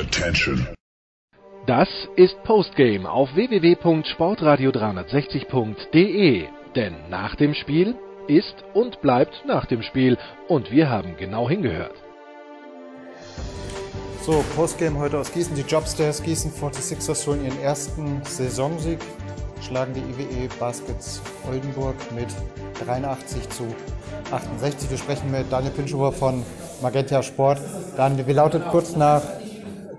Attention. Das ist Postgame auf www.sportradio360.de. Denn nach dem Spiel ist und bleibt nach dem Spiel. Und wir haben genau hingehört. So, Postgame heute aus Gießen. Die Jobstairs Gießen 46ers holen ihren ersten Saisonsieg, schlagen die IWE Baskets Oldenburg mit 83 zu 68. Wir sprechen mit Daniel Pinschuber von Magenta Sport. Daniel, wie lautet kurz nach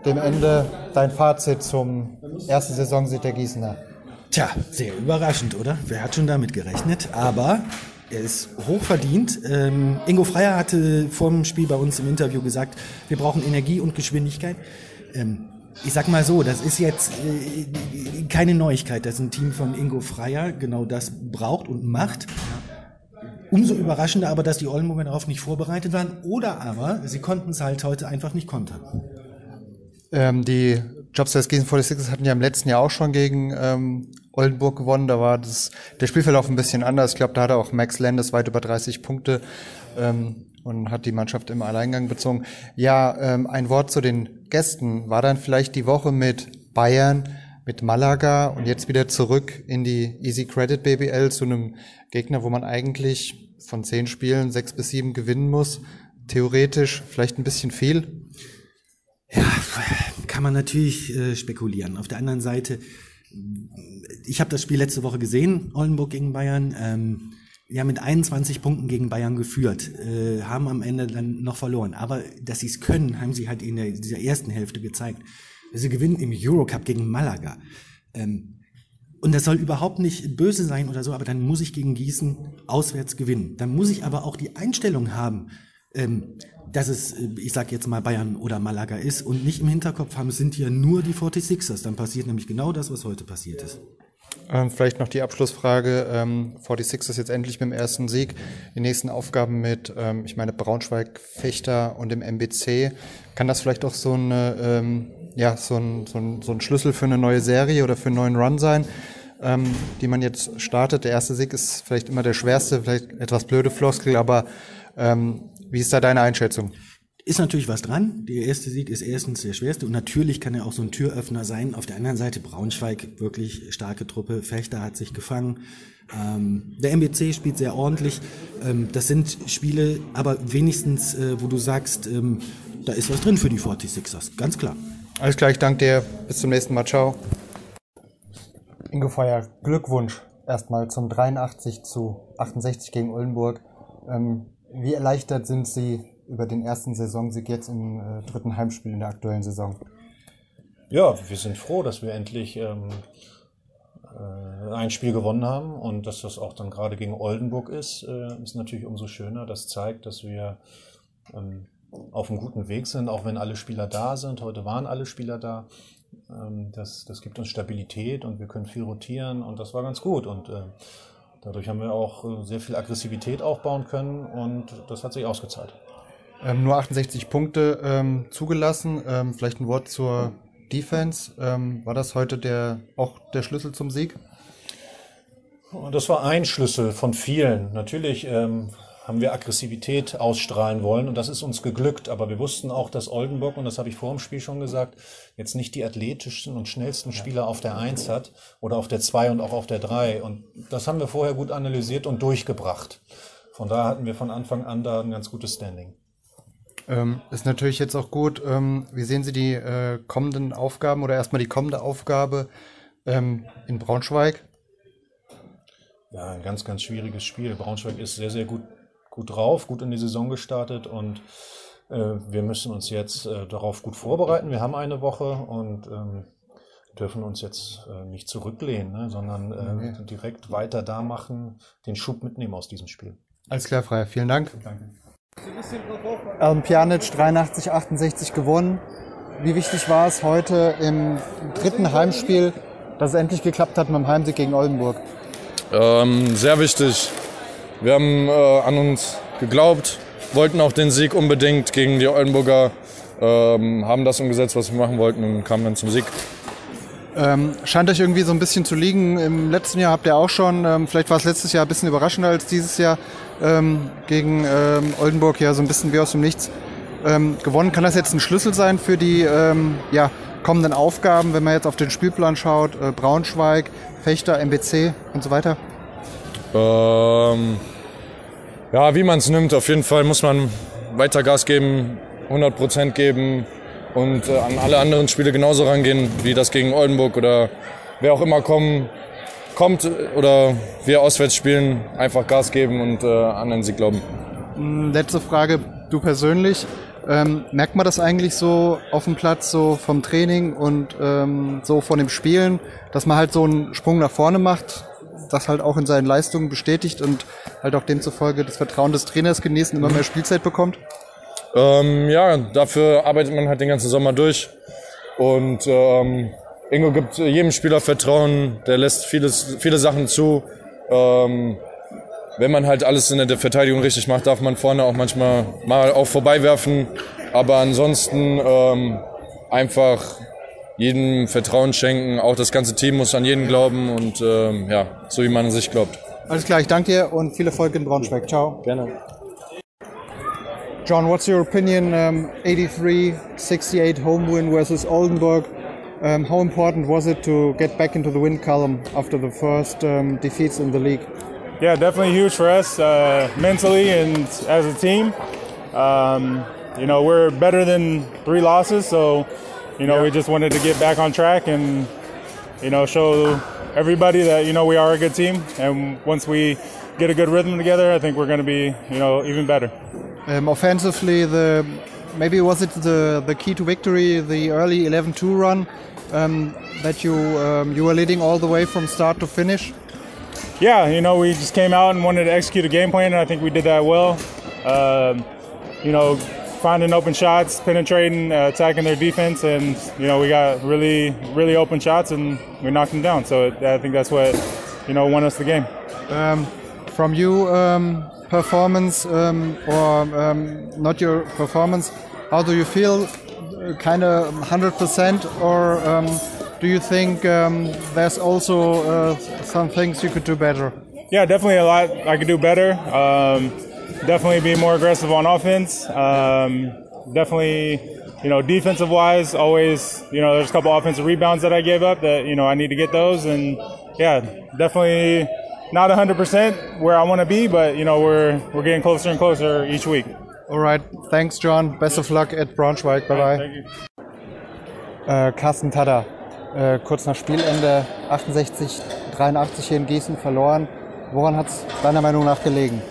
dem Ende dein Fazit zum ersten Saisonsieg der Gießener? Tja, sehr überraschend, oder? Wer hat schon damit gerechnet? Aber er ist hochverdient. Ähm, Ingo Freier hatte vor dem Spiel bei uns im Interview gesagt, wir brauchen Energie und Geschwindigkeit. Ähm, ich sag mal so, das ist jetzt äh, keine Neuigkeit, dass ein Team von Ingo Freier genau das braucht und macht. Umso überraschender aber, dass die Oldenburger darauf nicht vorbereitet waren oder aber sie konnten es halt heute einfach nicht kontern. Ähm, die Jobsters Gießen 46 hatten ja im letzten Jahr auch schon gegen ähm, Oldenburg gewonnen. Da war das, der Spielverlauf ein bisschen anders. Ich glaube, da hatte auch Max Landis weit über 30 Punkte ähm, und hat die Mannschaft im Alleingang bezogen. Ja, ähm, ein Wort zu den Gästen. War dann vielleicht die Woche mit Bayern, mit Malaga und jetzt wieder zurück in die Easy Credit BBL zu einem Gegner, wo man eigentlich von zehn Spielen sechs bis sieben gewinnen muss. Theoretisch vielleicht ein bisschen viel. Ja, kann man natürlich äh, spekulieren. Auf der anderen Seite, ich habe das Spiel letzte Woche gesehen, Oldenburg gegen Bayern. Ähm, ja, mit 21 Punkten gegen Bayern geführt, äh, haben am Ende dann noch verloren. Aber dass sie es können, haben sie halt in der, dieser ersten Hälfte gezeigt. Sie gewinnen im Eurocup gegen Malaga. Ähm, und das soll überhaupt nicht böse sein oder so, aber dann muss ich gegen Gießen auswärts gewinnen. Dann muss ich aber auch die Einstellung haben, ähm, dass es, äh, ich sag jetzt mal Bayern oder Malaga ist und nicht im Hinterkopf haben, sind hier nur die 46ers. Dann passiert nämlich genau das, was heute passiert ist. Ähm, vielleicht noch die Abschlussfrage. Ähm, 46ers jetzt endlich mit dem ersten Sieg. Die nächsten Aufgaben mit, ähm, ich meine, Braunschweig, Fechter und dem MBC. Kann das vielleicht auch so eine, ähm, ja, so ein, so, ein, so ein Schlüssel für eine neue Serie oder für einen neuen Run sein, ähm, die man jetzt startet? Der erste Sieg ist vielleicht immer der schwerste, vielleicht etwas blöde Floskel, aber ähm, wie ist da deine Einschätzung? Ist natürlich was dran. Der erste Sieg ist erstens der schwerste und natürlich kann er auch so ein Türöffner sein. Auf der anderen Seite Braunschweig, wirklich starke Truppe. Fechter hat sich gefangen. Ähm, der MBC spielt sehr ordentlich. Ähm, das sind Spiele, aber wenigstens, äh, wo du sagst, ähm, da ist was drin für die 46ers. Ganz klar. Alles klar, ich danke dir. Bis zum nächsten Mal. Ciao. Ingo Feuer, Glückwunsch erstmal zum 83 zu 68 gegen Oldenburg. Wie erleichtert sind Sie über den ersten Saisonsieg jetzt im äh, dritten Heimspiel in der aktuellen Saison? Ja, wir sind froh, dass wir endlich ähm, äh, ein Spiel gewonnen haben und dass das auch dann gerade gegen Oldenburg ist, äh, ist natürlich umso schöner. Das zeigt, dass wir ähm, auf einem guten Weg sind, auch wenn alle Spieler da sind. Heute waren alle Spieler da. Ähm, das, das gibt uns Stabilität und wir können viel rotieren und das war ganz gut. Und äh, dadurch haben wir auch äh, sehr viel Aggressivität aufbauen können und das hat sich ausgezahlt. Ähm, nur 68 Punkte ähm, zugelassen. Ähm, vielleicht ein Wort zur Defense. Ähm, war das heute der, auch der Schlüssel zum Sieg? Das war ein Schlüssel von vielen. Natürlich ähm, haben wir Aggressivität ausstrahlen wollen und das ist uns geglückt. Aber wir wussten auch, dass Oldenburg, und das habe ich vor dem Spiel schon gesagt, jetzt nicht die athletischsten und schnellsten Spieler auf der Eins hat oder auf der Zwei und auch auf der Drei. Und das haben wir vorher gut analysiert und durchgebracht. Von daher hatten wir von Anfang an da ein ganz gutes Standing. Ähm, ist natürlich jetzt auch gut. Ähm, wie sehen Sie die äh, kommenden Aufgaben oder erstmal die kommende Aufgabe ähm, in Braunschweig? Ja, ein ganz, ganz schwieriges Spiel. Braunschweig ist sehr, sehr gut, gut drauf, gut in die Saison gestartet und äh, wir müssen uns jetzt äh, darauf gut vorbereiten. Wir haben eine Woche und ähm, dürfen uns jetzt äh, nicht zurücklehnen, ne, sondern äh, okay. direkt weiter da machen, den Schub mitnehmen aus diesem Spiel. Alles klar, Freier. Vielen Dank. Danke. Ähm, Pjanic 83, 68 gewonnen. Wie wichtig war es heute im dritten Heimspiel, dass es endlich geklappt hat mit dem Heimsieg gegen Oldenburg? Ähm, sehr wichtig. Wir haben äh, an uns geglaubt, wollten auch den Sieg unbedingt gegen die Oldenburger, ähm, haben das umgesetzt, was wir machen wollten und kamen dann zum Sieg. Ähm, scheint euch irgendwie so ein bisschen zu liegen. Im letzten Jahr habt ihr auch schon, ähm, vielleicht war es letztes Jahr ein bisschen überraschender als dieses Jahr, ähm, gegen ähm, Oldenburg ja so ein bisschen wie aus dem Nichts ähm, gewonnen. Kann das jetzt ein Schlüssel sein für die ähm, ja, kommenden Aufgaben, wenn man jetzt auf den Spielplan schaut? Äh, Braunschweig, Fechter, MBC und so weiter? Ähm, ja, wie man es nimmt. Auf jeden Fall muss man weiter Gas geben, 100 Prozent geben und äh, an alle anderen Spiele genauso rangehen, wie das gegen Oldenburg oder wer auch immer kommen, kommt oder wir auswärts spielen, einfach Gas geben und äh, an den Sieg glauben. Hm, letzte Frage, du persönlich. Ähm, merkt man das eigentlich so auf dem Platz, so vom Training und ähm, so von dem Spielen, dass man halt so einen Sprung nach vorne macht, das halt auch in seinen Leistungen bestätigt und halt auch demzufolge das Vertrauen des Trainers genießen, immer mehr Spielzeit bekommt? Ähm, ja, dafür arbeitet man halt den ganzen Sommer durch. Und ähm, Ingo gibt jedem Spieler Vertrauen, der lässt vieles, viele Sachen zu. Ähm, wenn man halt alles in der Verteidigung richtig macht, darf man vorne auch manchmal mal auch vorbeiwerfen. Aber ansonsten ähm, einfach jedem Vertrauen schenken. Auch das ganze Team muss an jeden glauben und ähm, ja, so wie man an sich glaubt. Alles klar, ich danke dir und viel Erfolg in Braunschweig. Ciao. Gerne. John, what's your opinion? Um, 83 68 home win versus Oldenburg. Um, how important was it to get back into the win column after the first um, defeats in the league? Yeah, definitely huge for us uh, mentally and as a team. Um, you know, we're better than three losses, so you know, yeah. we just wanted to get back on track and you know show everybody that you know we are a good team. And once we get a good rhythm together, I think we're going to be you know even better. Um, offensively, the maybe was it the the key to victory, the early 11-2 run um, that you um, you were leading all the way from start to finish. Yeah, you know, we just came out and wanted to execute a game plan, and I think we did that well. Um, you know, finding open shots, penetrating, uh, attacking their defense, and you know, we got really, really open shots, and we knocked them down. So I think that's what you know won us the game. Um, from you, um, performance um, or um, not your performance, how do you feel? Kind of 100% or do you think um, there's also uh, some things you could do better? Yeah, definitely a lot I could do better. Definitely be more aggressive on offense. Um, definitely, you know, defensive wise, always, you know, there's a couple offensive rebounds that I gave up that, you know, I need to get those. And yeah, definitely not 100% where I want to be, but, you know, we're, we're getting closer and closer each week. All right. Thanks, John. Best of luck at Braunschweig. Bye bye. Thank you. Uh, Carsten Tada. äh, kurz nach Spielende 68, 83 hier in Gießen verloren. Woran hat es deiner Meinung nach gelegen?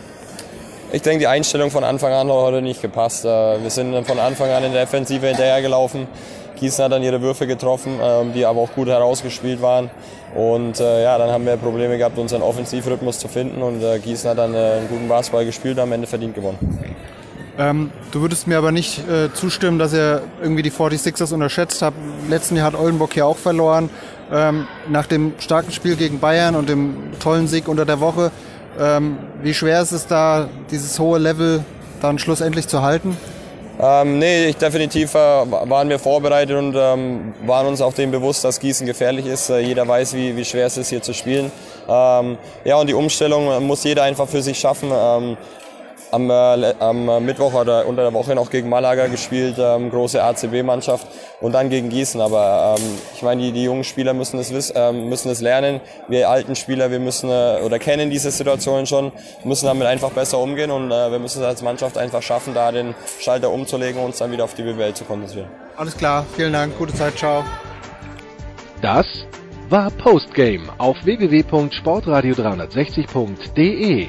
Ich denke, die Einstellung von Anfang an hat heute nicht gepasst. Äh, wir sind von Anfang an in der Offensive hinterhergelaufen. Gießen hat dann ihre Würfe getroffen, ähm, die aber auch gut herausgespielt waren. Und äh, ja, dann haben wir Probleme gehabt, unseren Offensivrhythmus zu finden. Und äh, Gießen hat dann einen guten Basketball gespielt und am Ende verdient gewonnen. Ähm, du würdest mir aber nicht äh, zustimmen, dass ihr irgendwie die 46ers unterschätzt habt. Letzten Jahr hat Oldenburg ja auch verloren. Ähm, nach dem starken Spiel gegen Bayern und dem tollen Sieg unter der Woche. Ähm, wie schwer ist es da, dieses hohe Level dann schlussendlich zu halten? Ähm, nee, ich, definitiv äh, waren wir vorbereitet und ähm, waren uns auch dem bewusst, dass Gießen gefährlich ist. Äh, jeder weiß, wie, wie schwer es ist, hier zu spielen. Ähm, ja, und die Umstellung muss jeder einfach für sich schaffen. Ähm, am, äh, am Mittwoch oder unter der Woche noch gegen Malaga gespielt, ähm, große ACB-Mannschaft und dann gegen Gießen. Aber ähm, ich meine, die, die jungen Spieler müssen es wissen, ähm, müssen es lernen. Wir alten Spieler, wir müssen äh, oder kennen diese Situationen schon, müssen damit einfach besser umgehen und äh, wir müssen es als Mannschaft einfach schaffen, da den Schalter umzulegen und uns dann wieder auf die BWL zu konzentrieren. Alles klar, vielen Dank, gute Zeit, ciao. Das war Postgame auf www.sportradio360.de.